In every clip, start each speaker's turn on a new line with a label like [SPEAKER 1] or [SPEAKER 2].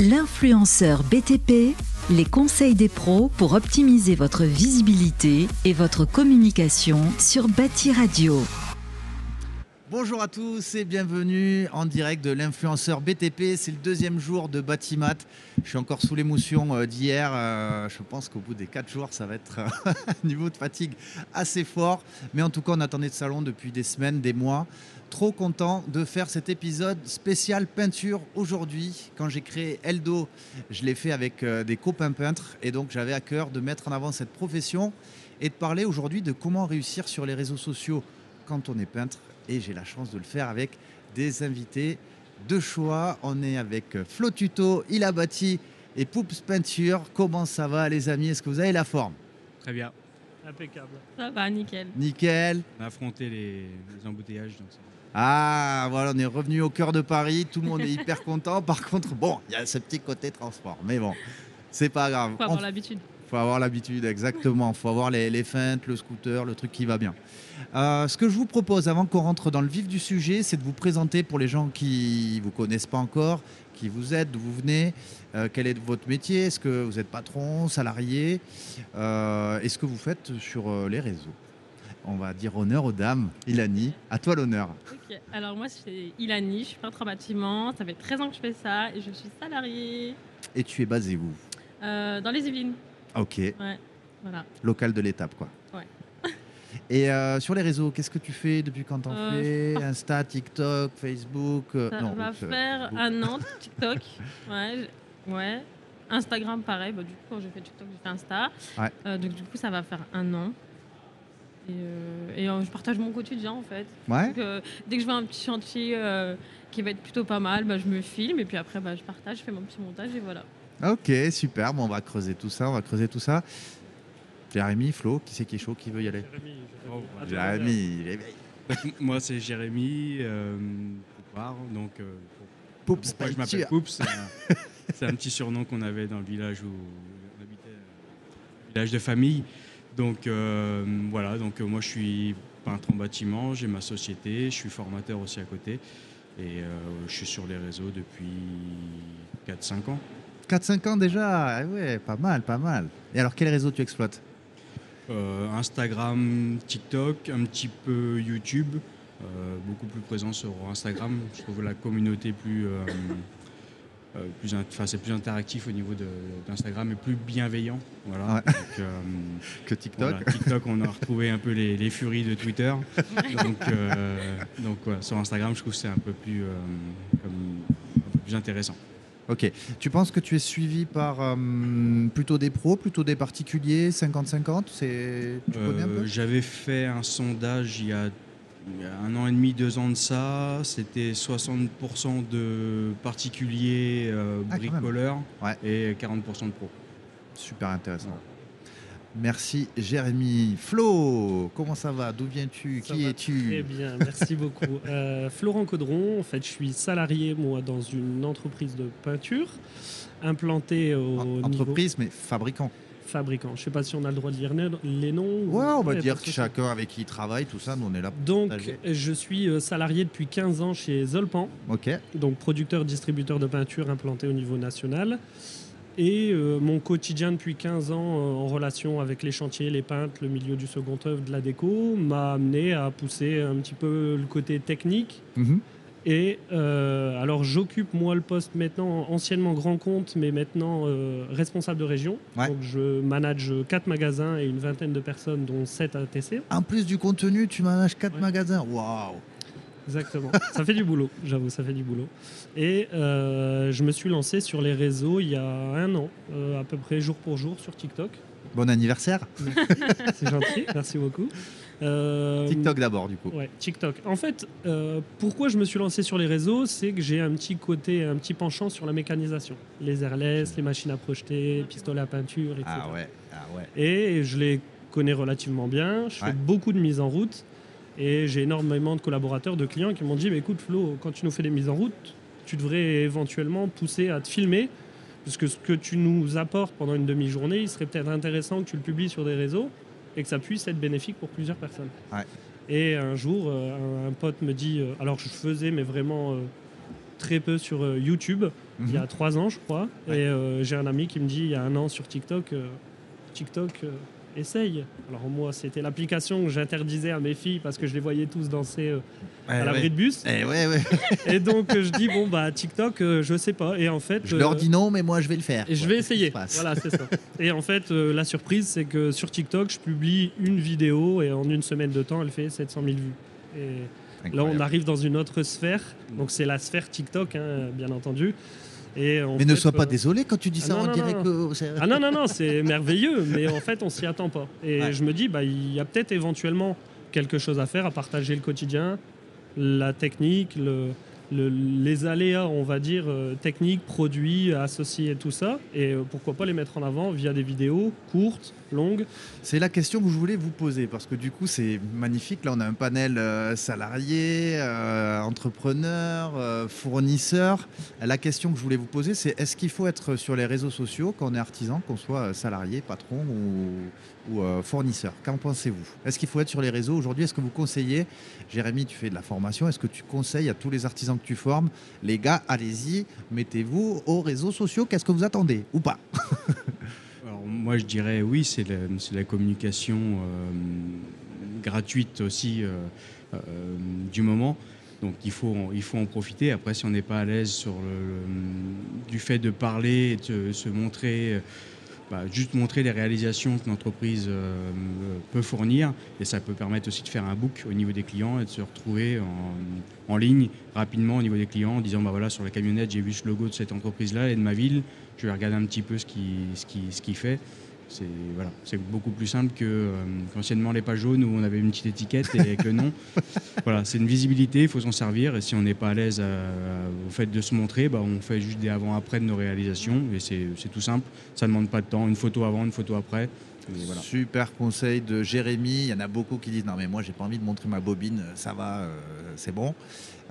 [SPEAKER 1] L'influenceur BTP, les conseils des pros pour optimiser votre visibilité et votre communication sur Bâti Radio.
[SPEAKER 2] Bonjour à tous et bienvenue en direct de l'influenceur BTP. C'est le deuxième jour de Batimat. Je suis encore sous l'émotion euh, d'hier. Euh, Je pense qu'au bout des quatre jours, ça va être un niveau de fatigue assez fort. Mais en tout cas, on attendait ce salon depuis des semaines, des mois. Trop content de faire cet épisode spécial peinture aujourd'hui. Quand j'ai créé Eldo, je l'ai fait avec euh, des copains peintres et donc j'avais à cœur de mettre en avant cette profession et de parler aujourd'hui de comment réussir sur les réseaux sociaux quand on est peintre. Et j'ai la chance de le faire avec des invités de choix. On est avec Flo Tuto, Il a bâti et Poups Peinture. Comment ça va les amis? Est-ce que vous avez la forme?
[SPEAKER 3] Très bien.
[SPEAKER 4] Impeccable.
[SPEAKER 5] Ça va, nickel.
[SPEAKER 2] Nickel.
[SPEAKER 3] On a affronté les, les embouteillages. Donc ça-
[SPEAKER 2] Ah, voilà, on est revenu au cœur de Paris. Tout le monde est hyper content. Par contre, bon, il y a ce petit côté transport. Mais bon, c'est pas grave.
[SPEAKER 5] Faut
[SPEAKER 2] On
[SPEAKER 5] avoir l'habitude.
[SPEAKER 2] faut avoir l'habitude, exactement. faut avoir les, les feintes, le scooter, le truc qui va bien. Euh, ce que je vous propose, avant qu'on rentre dans le vif du sujet, c'est de vous présenter pour les gens qui ne vous connaissent pas encore, qui vous êtes, d'où vous venez, euh, quel est votre métier, est-ce que vous êtes patron, salarié, euh, et ce que vous faites sur les réseaux. On va dire honneur aux dames. Ilani, à toi l'honneur.
[SPEAKER 5] Ok. Alors moi, c'est Ilani, je suis peintre en bâtiment. Ça fait 13 ans que je fais ça et je suis salariée
[SPEAKER 2] Et tu es basé où?
[SPEAKER 5] Euh, dans les Yvelines.
[SPEAKER 2] Ok,
[SPEAKER 5] Voilà.
[SPEAKER 2] local de l'étape, quoi.
[SPEAKER 5] Ouais.
[SPEAKER 2] Et euh, sur les réseaux, qu'est-ce que tu fais depuis quand t'en
[SPEAKER 5] Euh,
[SPEAKER 2] fais? Insta, TikTok, Facebook euh,
[SPEAKER 5] Ça
[SPEAKER 2] non,
[SPEAKER 5] va faire
[SPEAKER 2] Facebook.
[SPEAKER 5] un an TikTok. Ouais. je- ouais. Instagram, pareil. Bah, du coup, quand j'ai fait TikTok, j'ai fait Insta.
[SPEAKER 2] Ouais.
[SPEAKER 5] Donc du coup, ça va faire un an. Et, euh, et, euh, je partage mon quotidien en fait.
[SPEAKER 2] Ouais
[SPEAKER 5] Donc, euh, dès que je vois un petit chantier euh, qui va être plutôt pas mal, bah, je me filme et puis après bah, je partage, je fais mon petit montage et voilà.
[SPEAKER 2] Ok, super. Bon, on va creuser tout ça. On va creuser tout ça. Jérémy, Flo, qui c'est qui est chaud, qui veut y aller?
[SPEAKER 4] Jérémy,
[SPEAKER 3] Oh,
[SPEAKER 2] Jérémy, il est
[SPEAKER 3] Moi, c'est Jérémy euh, Poupard. Donc, euh, pour-
[SPEAKER 2] Poups
[SPEAKER 3] pourquoi je m'appelle. Poups C'est un, c'est un petit surnom qu'on avait dans le village où on habitait, euh, village de famille. Donc, euh, voilà. Donc, euh, moi, je suis peintre en bâtiment. J'ai ma société. Je suis formateur aussi à côté. Et euh, je suis sur les réseaux depuis 4-5 ans.
[SPEAKER 2] 4-5 ans déjà? Ah ouais, pas mal, pas mal. Et alors, quel réseau tu exploites?
[SPEAKER 3] Euh, Instagram, TikTok, un petit peu YouTube, euh, beaucoup plus présent sur Instagram. Je trouve la communauté plus, euh, plus, int- enfin, c'est plus interactif au niveau d'Instagram et plus bienveillant. Voilà.
[SPEAKER 2] Ouais.
[SPEAKER 3] Donc, euh,
[SPEAKER 2] Que TikTok
[SPEAKER 3] voilà, TikTok, on a retrouvé un peu les, les furies de Twitter. Donc, euh, donc voilà, sur Instagram, je trouve que c'est un peu plus, euh, comme- un peu plus intéressant.
[SPEAKER 2] Ok. Tu penses que tu es suivi par euh, plutôt des pros, plutôt des particuliers 50-50 C'est Tu connais un
[SPEAKER 3] Euh,
[SPEAKER 2] peu
[SPEAKER 3] J'avais fait un sondage il y, a, il y a un an et demi, deux ans de ça. C'était 60% de particuliers euh,
[SPEAKER 2] Ah,
[SPEAKER 3] bricoleurs
[SPEAKER 2] Ouais.
[SPEAKER 3] et 40% de pros.
[SPEAKER 2] Super intéressant. Merci Jérémy. Flo, comment ça va? D'où viens-tu? Qui es-tu?
[SPEAKER 4] Très bien, merci beaucoup. Euh, Florent Caudron, en fait, je suis salarié, moi, dans une entreprise de peinture implantée au
[SPEAKER 2] En-
[SPEAKER 4] niveau
[SPEAKER 2] Entreprise, mais fabricant.
[SPEAKER 4] Fabricant. Je ne sais pas si on a le droit de dire les- noms.
[SPEAKER 2] Ouais, on va dire
[SPEAKER 4] que-
[SPEAKER 2] chacun avec qui il travaille, tout ça, nous on est là. pour
[SPEAKER 4] Donc,
[SPEAKER 2] partager.
[SPEAKER 4] je suis euh, salarié depuis 15 ans chez Zolpan,
[SPEAKER 2] Ok.
[SPEAKER 4] donc producteur-distributeur de peinture implanté au niveau national. Et euh, mon quotidien depuis 15 ans euh, en relation avec les chantiers, les peintres, le milieu du second œuvre, de la déco, m'a amené à pousser un petit peu le côté technique.
[SPEAKER 2] Mhm.
[SPEAKER 4] Et euh, alors j'occupe moi le poste maintenant, anciennement grand compte, mais maintenant euh, responsable de région.
[SPEAKER 2] Ouais.
[SPEAKER 4] Donc je manage quatre magasins et une vingtaine de personnes, dont 7 ATC.
[SPEAKER 2] En plus du contenu, tu manages 4
[SPEAKER 4] Ouais.
[SPEAKER 2] magasins. Waouh
[SPEAKER 4] Exactement. ça fait du boulot, j'avoue, ça fait du boulot. Et euh, je me suis lancé sur les réseaux il y a un an, à peu près jour pour jour sur TikTok.
[SPEAKER 2] Bon anniversaire.
[SPEAKER 4] C'est gentil, merci beaucoup. Euh,
[SPEAKER 2] TikTok d'abord, du coup.
[SPEAKER 4] Ouais, TikTok. En fait, euh, pourquoi je me suis lancé sur les réseaux, c'est que j'ai un petit côté, un petit penchant sur la mécanisation. Les airless, les machines à projeter, pistolets à peinture, etc.
[SPEAKER 2] Ah ouais, ah ouais.
[SPEAKER 4] Et je les connais relativement bien. Je
[SPEAKER 2] Ouais.
[SPEAKER 4] fais beaucoup de mises en route. Et j'ai énormément de collaborateurs, de clients qui m'ont dit mais écoute Flo, quand tu nous fais des mises en route, tu devrais éventuellement pousser à te filmer. Parce que ce que tu nous apportes pendant une demi-journée, il serait peut-être intéressant que tu le publies sur des réseaux et que ça puisse être bénéfique pour plusieurs personnes.
[SPEAKER 2] Ouais.
[SPEAKER 4] Et un jour, euh, un, un pote me dit, euh, alors je faisais, mais vraiment euh, très peu sur YouTube, il y a
[SPEAKER 2] Mhm.
[SPEAKER 4] trois ans, je crois.
[SPEAKER 2] Ouais.
[SPEAKER 4] Et j'ai un ami qui me dit il y a un an sur TikTok, TikTok, essaye. Alors moi, c'était l'application que j'interdisais à mes filles parce que je les voyais tous danser euh, à
[SPEAKER 2] Eh
[SPEAKER 4] l'abri
[SPEAKER 2] ouais.
[SPEAKER 4] de bus.
[SPEAKER 2] Eh ouais, ouais.
[SPEAKER 4] Et donc euh, je dis bon bah TikTok, euh, je sais pas. Et en fait,
[SPEAKER 2] Je leur
[SPEAKER 4] euh,
[SPEAKER 2] dis non, mais moi je vais le faire.
[SPEAKER 4] et je vais essayer.
[SPEAKER 2] se passe
[SPEAKER 4] Voilà, c'est ça. Et en fait, la surprise, c'est que sur TikTok, je publie une vidéo et en une semaine de temps, elle fait 700 000 vues. Et là, on arrive dans une autre sphère. Donc, c'est la sphère TikTok, hein, bien entendu. Et
[SPEAKER 2] Mais ne sois pas
[SPEAKER 4] euh,
[SPEAKER 2] désolé quand tu dis
[SPEAKER 4] ah
[SPEAKER 2] ça,
[SPEAKER 4] non,
[SPEAKER 2] on
[SPEAKER 4] non,
[SPEAKER 2] dirait
[SPEAKER 4] non.
[SPEAKER 2] que.
[SPEAKER 4] Ah non, non, non, c'est merveilleux, mais en fait, on s'y attend pas. Et
[SPEAKER 2] Ouais.
[SPEAKER 4] je me dis, bah, il y a peut-être éventuellement quelque chose à faire, à partager le quotidien, la technique, le, le- les aléas, on va dire, euh, techniques, produits, associés, tout ça. Et euh, pourquoi pas les mettre en avant via des vidéos courtes, longues.
[SPEAKER 2] C'est la question que je voulais vous poser parce que du coup c'est magnifique. Là on a un panel euh, salarié, euh, entrepreneur, euh, fournisseur. La question que je voulais vous poser c'est est-ce qu'il faut être sur les réseaux sociaux quand on est artisan, qu'on soit salarié, patron ou, ou, fournisseur? Qu'en pensez-vous? Est-ce qu'il faut être sur les réseaux aujourd'hui? Est-ce que vous conseillez? Jérémy, tu fais de la formation. Est-ce que tu conseilles à tous les artisans tu formes Les gars, allez-y, mettez-vous aux réseaux sociaux. Qu'est-ce que vous attendez Ou pas
[SPEAKER 3] Alors, moi, je dirais oui, c'est la, communication euh, gratuite aussi euh, euh, du moment. Donc il faut, il faut en profiter. Après, si on n'est pas à l'aise sur le, du fait de parler, et de se montrer, bah, juste montrer les réalisations que l'entreprise euh, peut fournir, et ça peut permettre aussi de faire un book au niveau des clients et de se retrouver en, en ligne rapidement au niveau des clients en disant bah voilà sur la camionnette j'ai vu ce logo de cette entreprise là et de ma ville. Je vais regarder un petit peu ce qui ce qui ce qu'il fait c'est voilà c'est beaucoup plus simple que euh, qu'anciennement les pages jaunes où on avait une petite étiquette et avec le nom voilà c'est une visibilité il faut s'en servir et si on n'est pas à l'aise euh, au fait de se montrer bah, on fait juste des avant après de nos réalisations et c'est c'est tout simple ça ne demande pas de temps une photo avant une photo après voilà
[SPEAKER 2] Super conseil de Jérémy. Il y en a beaucoup qui disent non mais moi j'ai pas envie de montrer ma bobine, ça va, euh, c'est bon.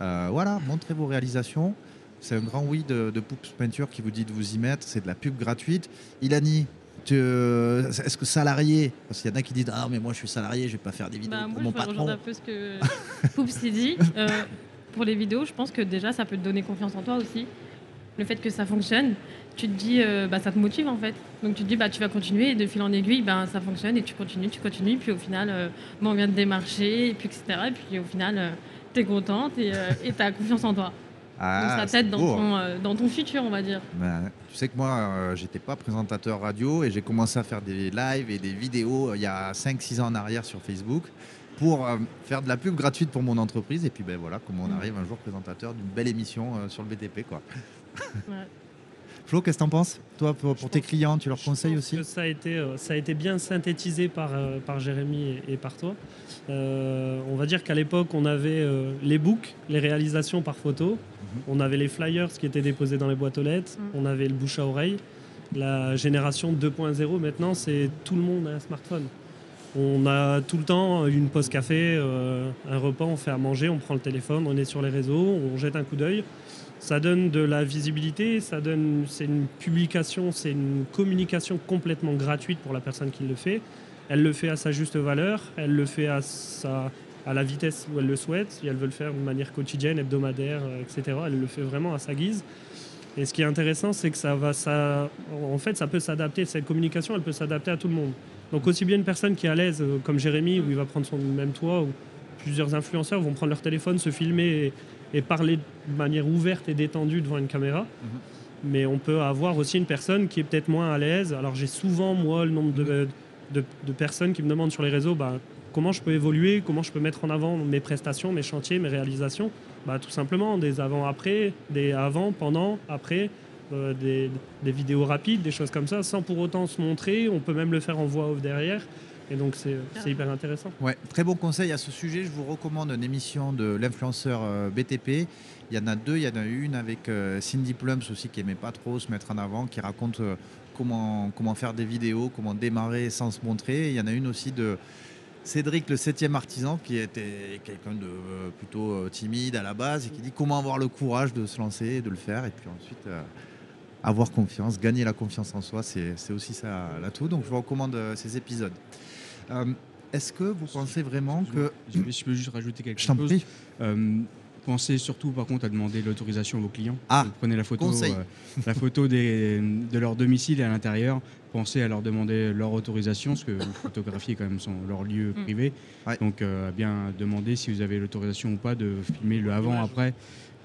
[SPEAKER 2] Euh, voilà, montrez vos réalisations. C'est un grand oui de, de Poups Peinture qui vous dit de vous y mettre. C'est de la pub gratuite. Ilani, est-ce que salarié Parce qu'il y en a qui disent ah mais moi je suis salarié, je vais pas faire des vidéos
[SPEAKER 5] Bah,
[SPEAKER 2] pour
[SPEAKER 5] moi,
[SPEAKER 2] mon
[SPEAKER 5] je vais rejoindre
[SPEAKER 2] patron.
[SPEAKER 5] un peu ce que Poups dit. Euh, pour les vidéos, je pense que déjà, ça peut te donner confiance en toi aussi. Le fait que ça fonctionne, tu te dis, euh, bah, ça te motive en fait. Donc tu te dis, bah, tu vas continuer et de fil en aiguille, bah, ça fonctionne et tu continues, tu continues. Puis au final, euh, bah, on vient de démarcher, et puis etc. Et puis au final, tu es contente et tu as confiance en toi.
[SPEAKER 2] Ah,
[SPEAKER 5] ça
[SPEAKER 2] c'est
[SPEAKER 5] t'aide dans,
[SPEAKER 2] beau, hein.
[SPEAKER 5] ton, euh, dans ton futur, on va dire.
[SPEAKER 2] Ben, tu sais que moi, euh, j'étais pas présentateur radio et j'ai commencé à faire des lives et des vidéos euh, il y a 5-6 ans en arrière sur Facebook pour euh, faire de la pub gratuite pour mon entreprise. Et puis ben voilà, comment on
[SPEAKER 5] Mm.
[SPEAKER 2] arrive un jour présentateur d'une belle émission sur le BTP. Quoi.
[SPEAKER 5] Ouais.
[SPEAKER 2] Flo, qu'est-ce que t'en penses Toi, pour, tes clients, tu leur conseilles aussi?
[SPEAKER 4] que ça a, été, euh, ça a été bien synthétisé par, euh, par Jérémy et, et par toi. Euh, on va dire qu'à l'époque, on avait euh, les books, les réalisations par photo.
[SPEAKER 2] Mhm.
[SPEAKER 4] On avait les flyers qui étaient déposés dans les boîtes aux lettres.
[SPEAKER 5] Mhm.
[SPEAKER 4] On avait le bouche à oreille. La génération 2.0 maintenant, c'est tout le monde a un smartphone. On a tout le temps une pause café, euh, un repas, on fait à manger, on prend le téléphone, on est sur les réseaux, on jette un coup d'œil. Ça donne de la visibilité, ça donne, c'est une publication, c'est une communication complètement gratuite pour la personne qui le fait. Elle le fait à sa juste valeur, elle le fait à, sa, à la vitesse où elle le souhaite. Si elle veut le faire de manière quotidienne, hebdomadaire, euh, etc., elle le fait vraiment à sa guise. Et ce qui est intéressant, c'est que ça va, ça, en fait, ça peut s'adapter. Cette communication, elle peut s'adapter à tout le monde. Donc aussi bien une personne qui est à l'aise, euh, comme Jérémy, où il va prendre son même toit, ou plusieurs influenceurs vont prendre leur téléphone, se filmer et, parler de manière ouverte et détendue devant une caméra. Mais on peut avoir aussi une personne qui est peut-être moins à l'aise. Alors j'ai souvent, moi, le nombre de, de- de personnes qui me demandent sur les réseaux bah, comment je peux évoluer, comment je peux mettre en avant mes prestations, mes chantiers, mes réalisations? Bah, tout simplement, des avant-après, des avant, pendant, après, euh, des, des vidéos rapides, des choses comme ça, sans pour autant se montrer. On peut même le faire en voix off derrière. Et donc c'est c'est hyper intéressant.
[SPEAKER 2] Ouais, très bon conseil à ce sujet. Je vous recommande une émission de l'influenceur euh, BTP. Il y en a deux. Il y en a une avec euh, Cindy Plums aussi qui aimait pas trop se mettre en avant, qui raconte euh, comment, comment faire des vidéos, comment démarrer sans se montrer. Il y en a une aussi de Cédric, le septième artisan, qui était quelqu'un de euh, plutôt euh, timide à la base et qui dit comment avoir le courage de se lancer, et de le faire, et puis ensuite euh, avoir confiance, gagner la confiance en soi, c'est aussi ça l'atout. Donc je vous recommande euh, ces épisodes. Euh, Est-ce que vous pensez vraiment que...
[SPEAKER 3] je, peux- je peux juste rajouter quelque
[SPEAKER 2] Je t'en
[SPEAKER 3] chose
[SPEAKER 2] prie.
[SPEAKER 3] Euh, pensez surtout par contre à demander l'autorisation à vos clients.
[SPEAKER 2] Ah,
[SPEAKER 3] Vous prenez la photo, euh, la photo des- de leur domicile et à l'intérieur. Pensez à leur demander leur autorisation, parce que vous photographiez quand même son, leur lieu
[SPEAKER 5] Mm.
[SPEAKER 3] privé.
[SPEAKER 2] Ouais.
[SPEAKER 3] Donc euh, bien demander si vous avez l'autorisation ou pas de filmer le avant-après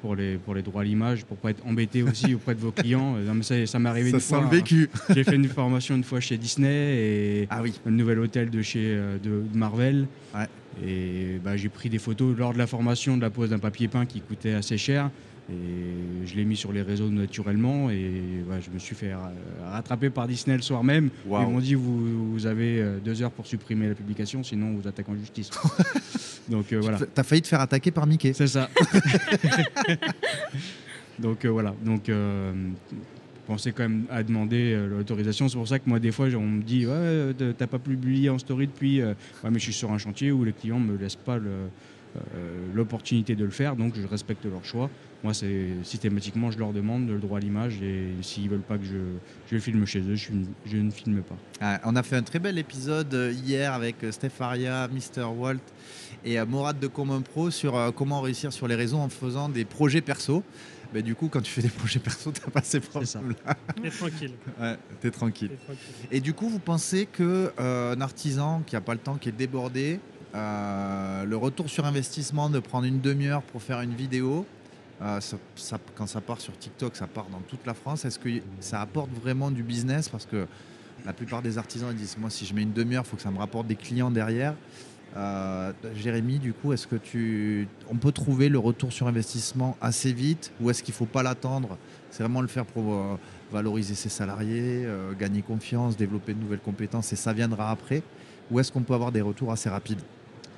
[SPEAKER 3] pour les, pour les droits à l'image, pour pas être embêté aussi auprès de vos clients. Euh, Non, mais ça, ça m'est arrivé
[SPEAKER 2] Ça
[SPEAKER 3] une
[SPEAKER 2] sent
[SPEAKER 3] fois.
[SPEAKER 2] le
[SPEAKER 3] hein.
[SPEAKER 2] vécu.
[SPEAKER 3] J'ai fait une formation une fois chez Disney et
[SPEAKER 2] Ah oui.
[SPEAKER 3] un nouvel hôtel de chez euh, de, de Marvel.
[SPEAKER 2] Ouais.
[SPEAKER 3] Et bah, j'ai pris des photos lors de la formation de la pose d'un papier peint qui coûtait assez cher. Et je l'ai mis sur les réseaux naturellement. Et je me suis fait ra- rattraper par Disney le soir même.
[SPEAKER 2] Waouh.
[SPEAKER 3] Ils m'ont dit vous, vous avez euh, deux heures pour supprimer la publication, sinon on vous attaque en justice. Donc euh, voilà.
[SPEAKER 2] T'as failli te faire attaquer par Mickey.
[SPEAKER 3] C'est ça. Donc euh, voilà. Donc euh, pensez quand même à demander euh, l'autorisation. C'est pour ça que moi des fois on me dit ouais euh, t'as pas publié en story depuis. euh, ouais mais je suis sur un chantier où les clients me laissent pas le, euh, l'opportunité de le faire, donc je respecte leur choix. Moi, c'est systématiquement, je leur demande le droit à l'image et s'ils veulent pas que je, je filme chez eux, je, ne filme pas.
[SPEAKER 2] Ah, on a fait un très bel épisode euh, hier avec euh, Steph Aria, Mr. Walt et euh, Morad de Common Pro sur comment réussir sur les réseaux en faisant des projets perso. Mais du coup, quand tu fais des projets perso, t'as pas ces problèmes-là.
[SPEAKER 4] Et tranquille.
[SPEAKER 2] Ouais, t'es tranquille.
[SPEAKER 4] et tranquille.
[SPEAKER 2] Et du coup, vous pensez que euh, un artisan qui n'a pas le temps, qui est débordé, euh, le retour sur investissement de prendre une demi-heure pour faire une vidéo, ça- quand ça part sur TikTok, ça part dans toute la France. Est-ce que ça apporte vraiment du business? Parce que la plupart des artisans disent moi, si je mets une demi-heure, il faut que ça me rapporte des clients derrière. Euh, Jérémy, du coup, est-ce que tu, on peut trouver le retour sur investissement assez vite? Ou est-ce qu'il ne faut pas l'attendre? C'est vraiment le faire pour euh, valoriser ses salariés, euh, gagner confiance, développer de nouvelles compétences et ça viendra après. Ou est-ce qu'on peut avoir des retours assez rapides?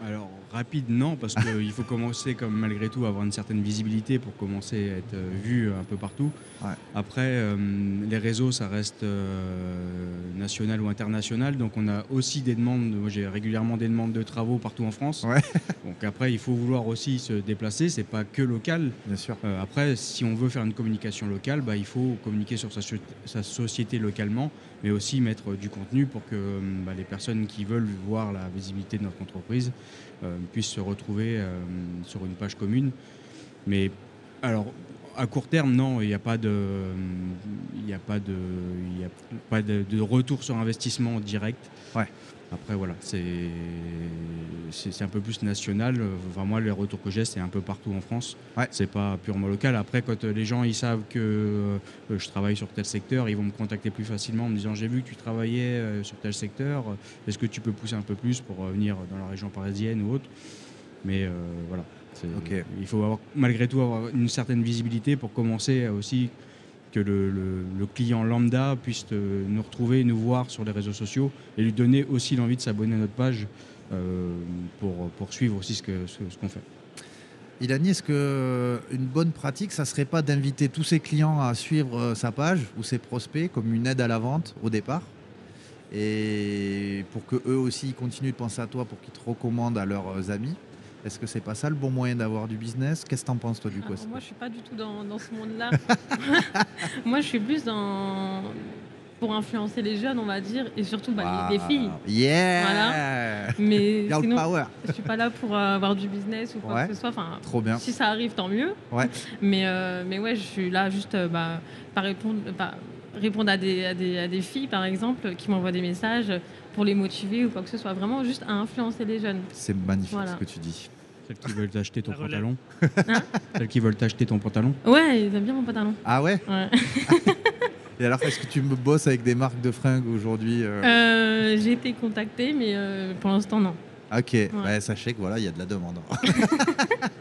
[SPEAKER 3] Alors rapide non parce qu'il faut commencer comme malgré tout à avoir une certaine visibilité pour commencer à être euh, vu un peu partout.
[SPEAKER 2] Ouais.
[SPEAKER 3] Après euh, les réseaux ça reste euh, national ou international donc on a aussi des demandes. Moi j'ai régulièrement des demandes de travaux partout en France.
[SPEAKER 2] Ouais.
[SPEAKER 3] Donc après il faut vouloir aussi se déplacer. C'est pas que local.
[SPEAKER 2] Bien sûr.
[SPEAKER 3] Euh, après, si on veut faire une communication locale, bah, il faut communiquer sur sa, so- sa société localement, mais aussi mettre du contenu pour que euh, bah, les personnes qui veulent voir la visibilité de notre entreprise euh, puissent se retrouver euh, sur une page commune. Mais alors, à court terme, non, il n'y a pas de, il a pas de, il a pas de, de retour sur investissement direct.
[SPEAKER 2] Ouais.
[SPEAKER 3] Après, voilà, c'est un peu plus national. Enfin, moi, les retours que j'ai, c'est un peu partout en France.
[SPEAKER 2] Ouais.
[SPEAKER 3] C'est pas purement local. Après, quand les gens ils savent que euh, je travaille sur tel secteur, ils vont me contacter plus facilement en me disant J'ai vu que tu travaillais euh, sur tel secteur. Est-ce que tu peux pousser un peu plus pour euh, venir dans la région parisienne ou autre? Mais euh, voilà. Il faut avoir, malgré tout avoir une certaine visibilité pour commencer à aussi que le, le- le client lambda puisse euh, nous retrouver, nous voir sur les réseaux sociaux et lui donner aussi l'envie de s'abonner à notre page euh, pour, pour suivre aussi ce que- ce- ce qu'on fait.
[SPEAKER 2] Ilani, est-ce que une bonne pratique, ça serait pas d'inviter tous ses clients à suivre euh, sa page ou ses prospects comme une aide à la vente au départ? Et pour que eux aussi ils continuent de penser à toi pour qu'ils te recommandent à leurs euh, amis? Est-ce que c'est pas ça le bon moyen d'avoir du business? Qu'est-ce que t'en penses toi du coup
[SPEAKER 5] Alors, moi, je suis pas du tout dans, dans ce monde-là. moi, je suis plus dans pour influencer les jeunes, on va dire, et surtout bah, les, les filles.
[SPEAKER 2] Yeah
[SPEAKER 5] Mais
[SPEAKER 2] Girl
[SPEAKER 5] sinon,
[SPEAKER 2] power
[SPEAKER 5] je suis pas là pour euh, avoir du business ou quoi
[SPEAKER 2] Ouais.
[SPEAKER 5] que ce soit. Enfin,
[SPEAKER 2] Trop bien.
[SPEAKER 5] si ça arrive, tant mieux.
[SPEAKER 2] Ouais.
[SPEAKER 5] Mais, euh, mais ouais, je suis là juste euh, bah, pas répondre, à des, à, des, à des filles, par exemple, qui m'envoient des messages pour les motiver ou quoi que ce soit. Vraiment juste à influencer les jeunes.
[SPEAKER 2] C'est magnifique
[SPEAKER 5] Voilà.
[SPEAKER 2] ce que tu dis.
[SPEAKER 3] Celles qui veulent t'acheter ton pantalon.
[SPEAKER 5] Hein
[SPEAKER 3] Celles qui veulent t'acheter ton pantalon.
[SPEAKER 5] Ouais, ils aiment bien mon pantalon.
[SPEAKER 2] Ah ouais
[SPEAKER 5] Ouais.
[SPEAKER 2] Et alors est-ce que tu me bosses avec des marques de fringues aujourd'hui euh?
[SPEAKER 5] Euh, J'ai été contactée, mais euh, pour l'instant, non.
[SPEAKER 2] Ok, ouais, sachez que voilà, il y a de la demande.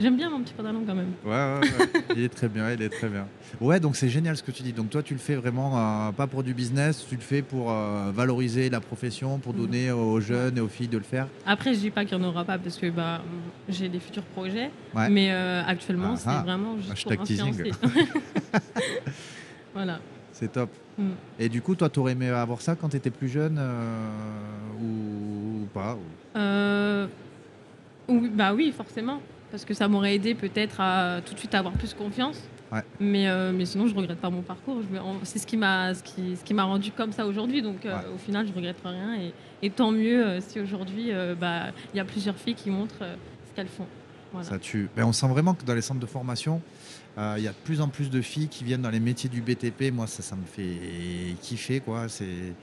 [SPEAKER 5] J'aime bien mon petit pantalon quand même.
[SPEAKER 2] Ouais, ouais, ouais. il est très bien, il est très bien. Ouais, donc c'est génial ce que tu dis. Donc toi, tu le fais vraiment euh, pas pour du business, tu le fais pour euh, valoriser la profession, pour
[SPEAKER 5] Mhm.
[SPEAKER 2] donner aux jeunes et aux filles de le faire.
[SPEAKER 5] Après, je dis pas qu'il n'y en aura pas parce que bah, j'ai des futurs projets.
[SPEAKER 2] Ouais.
[SPEAKER 5] Mais euh, actuellement,
[SPEAKER 2] Ah ah.
[SPEAKER 5] c'est vraiment juste
[SPEAKER 2] Hashtag
[SPEAKER 5] pour
[SPEAKER 2] teasing.
[SPEAKER 5] voilà.
[SPEAKER 2] C'est top.
[SPEAKER 5] Mm.
[SPEAKER 2] Et du coup, toi, tu aurais aimé avoir ça quand tu étais plus jeune ou, ou pas ou-
[SPEAKER 5] oui, bah oui, forcément. Parce que ça m'aurait aidé peut-être à tout de suite avoir plus confiance.
[SPEAKER 2] Ouais.
[SPEAKER 5] Mais, euh, mais sinon, je regrette pas mon parcours. C'est ce qui m'a ce qui, ce qui m'a rendu comme ça aujourd'hui. Donc euh, au final, je regrette rien. Et, et tant mieux euh, si aujourd'hui, bah, il y a plusieurs filles qui montrent ce qu'elles font. Voilà.
[SPEAKER 2] Ça tue. Mais on sent vraiment que dans les centres de formation, il y a de plus en plus de filles qui viennent dans les métiers du BTP. Moi, ça, ça me fait kiffer. quoi. C'est...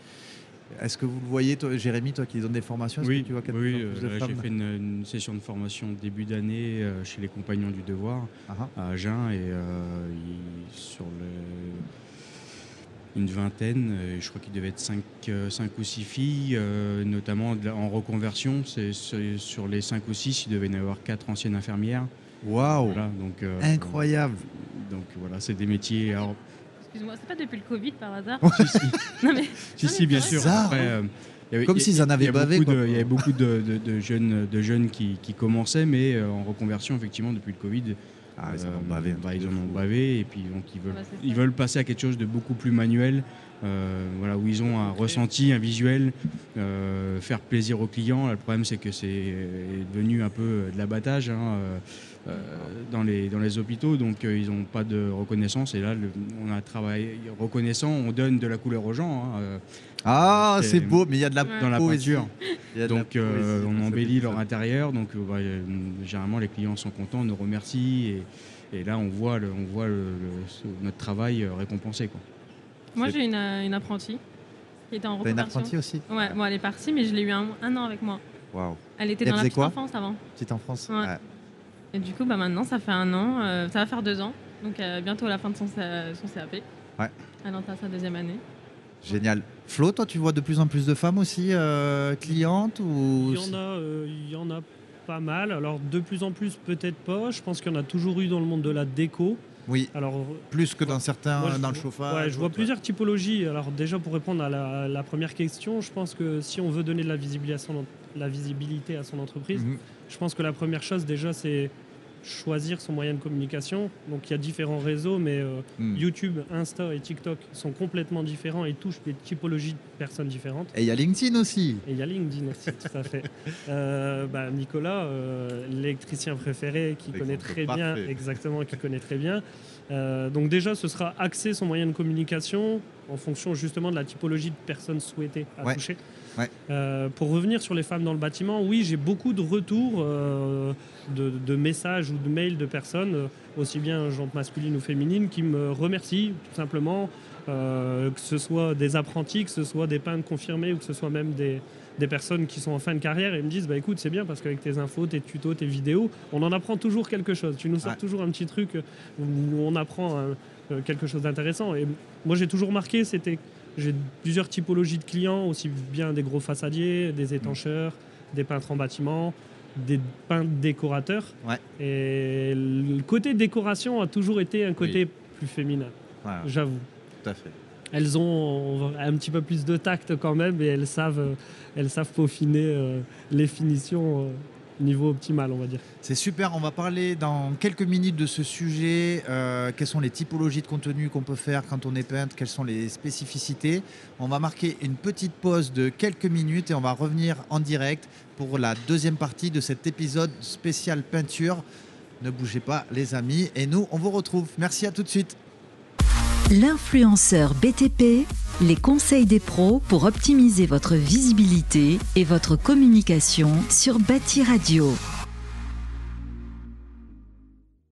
[SPEAKER 2] Est-ce que vous le voyez, toi, Jérémy, toi qui donne des formations
[SPEAKER 3] Oui,
[SPEAKER 2] que tu vois
[SPEAKER 3] oui, euh, j'ai fait une, une session de formation début d'année euh, chez les Compagnons du Devoir
[SPEAKER 2] Ah, ah.
[SPEAKER 3] à Agen et euh, il- sur le, une vingtaine, je crois qu'il devait être 5, ou 6 filles, notamment en reconversion. C'est, sur les 5 ou 6, il devait y en avoir 4 anciennes infirmières.
[SPEAKER 2] Waouh
[SPEAKER 3] Voilà, euh,
[SPEAKER 2] Incroyable
[SPEAKER 3] Donc voilà, c'est des métiers. Alors,
[SPEAKER 5] Excuse-moi, c'est pas depuis le Covid par hasard
[SPEAKER 3] si, si,
[SPEAKER 5] Non mais.
[SPEAKER 3] si,
[SPEAKER 5] Non,
[SPEAKER 3] si,
[SPEAKER 5] mais
[SPEAKER 3] bien sûr.
[SPEAKER 2] Bizarre,
[SPEAKER 3] Après,
[SPEAKER 2] hein.
[SPEAKER 3] euh, il y avait-
[SPEAKER 2] Comme s'ils en avaient bavé,
[SPEAKER 3] beaucoup
[SPEAKER 2] quoi.
[SPEAKER 3] de- Il y avait beaucoup de, de- de jeunes, de jeunes qui, qui commençaient, mais euh, en reconversion, effectivement, depuis le Covid.
[SPEAKER 2] Ah, ils en
[SPEAKER 3] euh,
[SPEAKER 2] ont bavé. un
[SPEAKER 3] bah, ils en ont bavé, et puis donc ils veulent,
[SPEAKER 5] Bah,
[SPEAKER 3] ils veulent passer à quelque chose de beaucoup plus manuel, euh, voilà, où ils ont un ressenti, un visuel, euh, faire plaisir aux clients. Là, le problème, c'est que c'est euh, devenu un peu de l'abattage. hein, euh, dans, les, dans les hôpitaux, donc ils n'ont pas de reconnaissance. Et là, le- on a un travail reconnaissant, on donne de la couleur aux gens. hein,
[SPEAKER 2] Ah,
[SPEAKER 3] C'est-
[SPEAKER 2] beau, mais il y a de la
[SPEAKER 3] dans la peinture. Donc euh, on embellit leur intérieur. Donc bah, généralement les clients sont contents, nous remercient et, et là on voit, le- on voit le- le- ce- notre travail récompensé. Quoi.
[SPEAKER 5] Moi j'ai une, euh, une apprentie qui était en
[SPEAKER 2] T'as une
[SPEAKER 5] reconversion.
[SPEAKER 2] apprentie aussi
[SPEAKER 5] Ouais, bon, elle est partie, mais je l'ai eu un, un an avec moi.
[SPEAKER 2] Waouh.
[SPEAKER 5] Elle était
[SPEAKER 2] Et elle
[SPEAKER 5] dans la petite
[SPEAKER 2] quoi
[SPEAKER 5] enfance avant.
[SPEAKER 2] Petite enfance
[SPEAKER 5] Ouais. Et du coup, bah, maintenant, ça fait un an, euh, ça va faire deux ans. Donc euh, bientôt à la fin de son, CAP.
[SPEAKER 2] Ouais.
[SPEAKER 5] Elle entame sa deuxième année.
[SPEAKER 2] Génial. Flo, toi, tu vois de plus en plus de femmes aussi euh, clientes ou
[SPEAKER 4] Il y en a, euh, il y en a pas mal. Alors de plus en plus peut-être pas. Je pense qu'il y en a toujours eu dans le monde de la déco.
[SPEAKER 2] Oui,
[SPEAKER 4] Alors
[SPEAKER 2] plus que dans certains,
[SPEAKER 4] Moi,
[SPEAKER 2] dans le chauffage.
[SPEAKER 4] Ouais, je vois plusieurs typologies. Alors déjà pour répondre à la, la première question, je pense que si on veut donner de la visibilité à son, la visibilité à son entreprise,
[SPEAKER 2] Mhm.
[SPEAKER 4] je pense que la première chose déjà c'est choisir son moyen de communication. Donc il y a différents réseaux, mais euh,
[SPEAKER 2] Mhm.
[SPEAKER 4] YouTube, Insta et TikTok sont complètement différents et touchent des typologies de personnes différentes.
[SPEAKER 2] Et il y a LinkedIn aussi.
[SPEAKER 4] Et il y a LinkedIn aussi, tout à fait. Euh, bah, Nicolas, euh, l'électricien préféré, qui connaît très bien,
[SPEAKER 2] parfait.
[SPEAKER 4] exactement, qui connaît très bien. Donc déjà, ce sera axé son moyen de communication en fonction justement de la typologie de personnes souhaitées à
[SPEAKER 2] Ouais.
[SPEAKER 4] toucher.
[SPEAKER 2] Ouais.
[SPEAKER 4] Euh, pour revenir sur les femmes dans le bâtiment, oui, j'ai beaucoup de retours euh, de, de messages ou de mails de personnes, euh, aussi bien genre masculines ou féminines, qui me remercient tout simplement, euh, que ce soit des apprentis, que ce soit des peintres confirmés ou que ce soit même des, des personnes qui sont en fin de carrière et me disent bah écoute c'est bien parce qu'avec tes infos, tes tutos, tes vidéos, on en apprend toujours quelque chose. Tu nous sors
[SPEAKER 2] Ouais.
[SPEAKER 4] toujours un petit truc où on apprend quelque chose d'intéressant. Et moi j'ai toujours marqué, c'était j'ai plusieurs typologies de clients, aussi bien des gros façadiers, des étancheurs, des peintres en bâtiment, des peintres décorateurs.
[SPEAKER 2] Ouais.
[SPEAKER 4] Et le côté décoration a toujours été un côté plus féminin,
[SPEAKER 2] Voilà,
[SPEAKER 4] j'avoue.
[SPEAKER 2] tout à fait.
[SPEAKER 4] Elles ont un petit peu plus de tact quand même et elles savent, euh, elles savent peaufiner euh, les finitions euh, niveau optimal, on va dire.
[SPEAKER 2] C'est super, on va parler dans quelques minutes de ce sujet. euh, quelles sont les typologies de contenu qu'on peut faire quand on est peintre? Quelles sont les spécificités? On va marquer une petite pause de quelques minutes et on va revenir en direct pour la deuxième partie de cet épisode spécial peinture. Ne bougez pas les amis et nous on vous retrouve. Merci à tout de suite.
[SPEAKER 1] L'influenceur BTP, les conseils des pros pour optimiser votre visibilité et votre communication sur Bâti Radio.